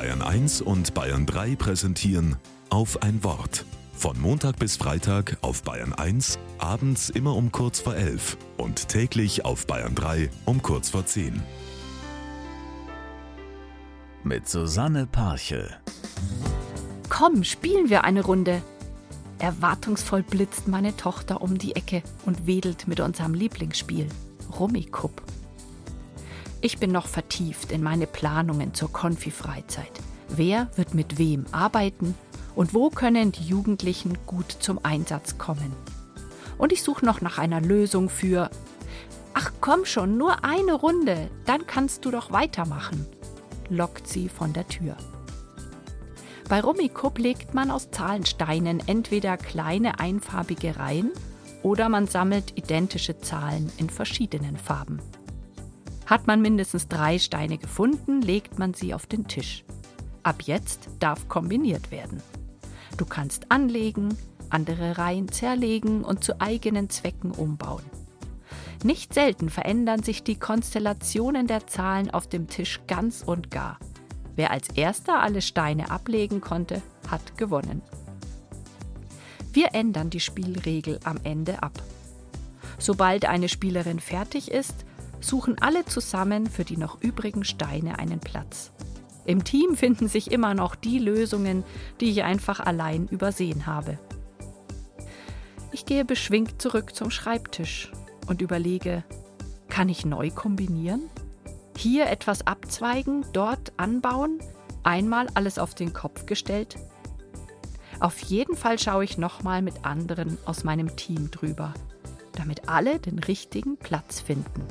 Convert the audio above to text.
Bayern 1 und Bayern 3 präsentieren auf ein Wort. Von Montag bis Freitag auf Bayern 1, abends immer um kurz vor 11 und täglich auf Bayern 3 um kurz vor 10. Mit Susanne Parche. Komm, spielen wir eine Runde. Erwartungsvoll blitzt meine Tochter um die Ecke und wedelt mit unserem Lieblingsspiel, Rummikub. Ich bin noch vertieft in meine Planungen zur Konfi-Freizeit. Wer wird mit wem arbeiten und wo können die Jugendlichen gut zum Einsatz kommen? Und ich suche noch nach einer Lösung für Ach komm schon, nur eine Runde, dann kannst du doch weitermachen, lockt sie von der Tür. Bei Rummikub legt man aus Zahlensteinen entweder kleine einfarbige Reihen oder man sammelt identische Zahlen in verschiedenen Farben. Hat man mindestens drei Steine gefunden, legt man sie auf den Tisch. Ab jetzt darf kombiniert werden. Du kannst anlegen, andere Reihen zerlegen und zu eigenen Zwecken umbauen. Nicht selten verändern sich die Konstellationen der Zahlen auf dem Tisch ganz und gar. Wer als erster alle Steine ablegen konnte, hat gewonnen. Wir ändern die Spielregel am Ende ab. Sobald eine Spielerin fertig ist, suchen alle zusammen für die noch übrigen Steine einen Platz. Im Team finden sich immer noch die Lösungen, die ich einfach allein übersehen habe. Ich gehe beschwingt zurück zum Schreibtisch und überlege, kann ich neu kombinieren? Hier etwas abzweigen, dort anbauen, einmal alles auf den Kopf gestellt? Auf jeden Fall schaue ich nochmal mit anderen aus meinem Team drüber, damit alle den richtigen Platz finden.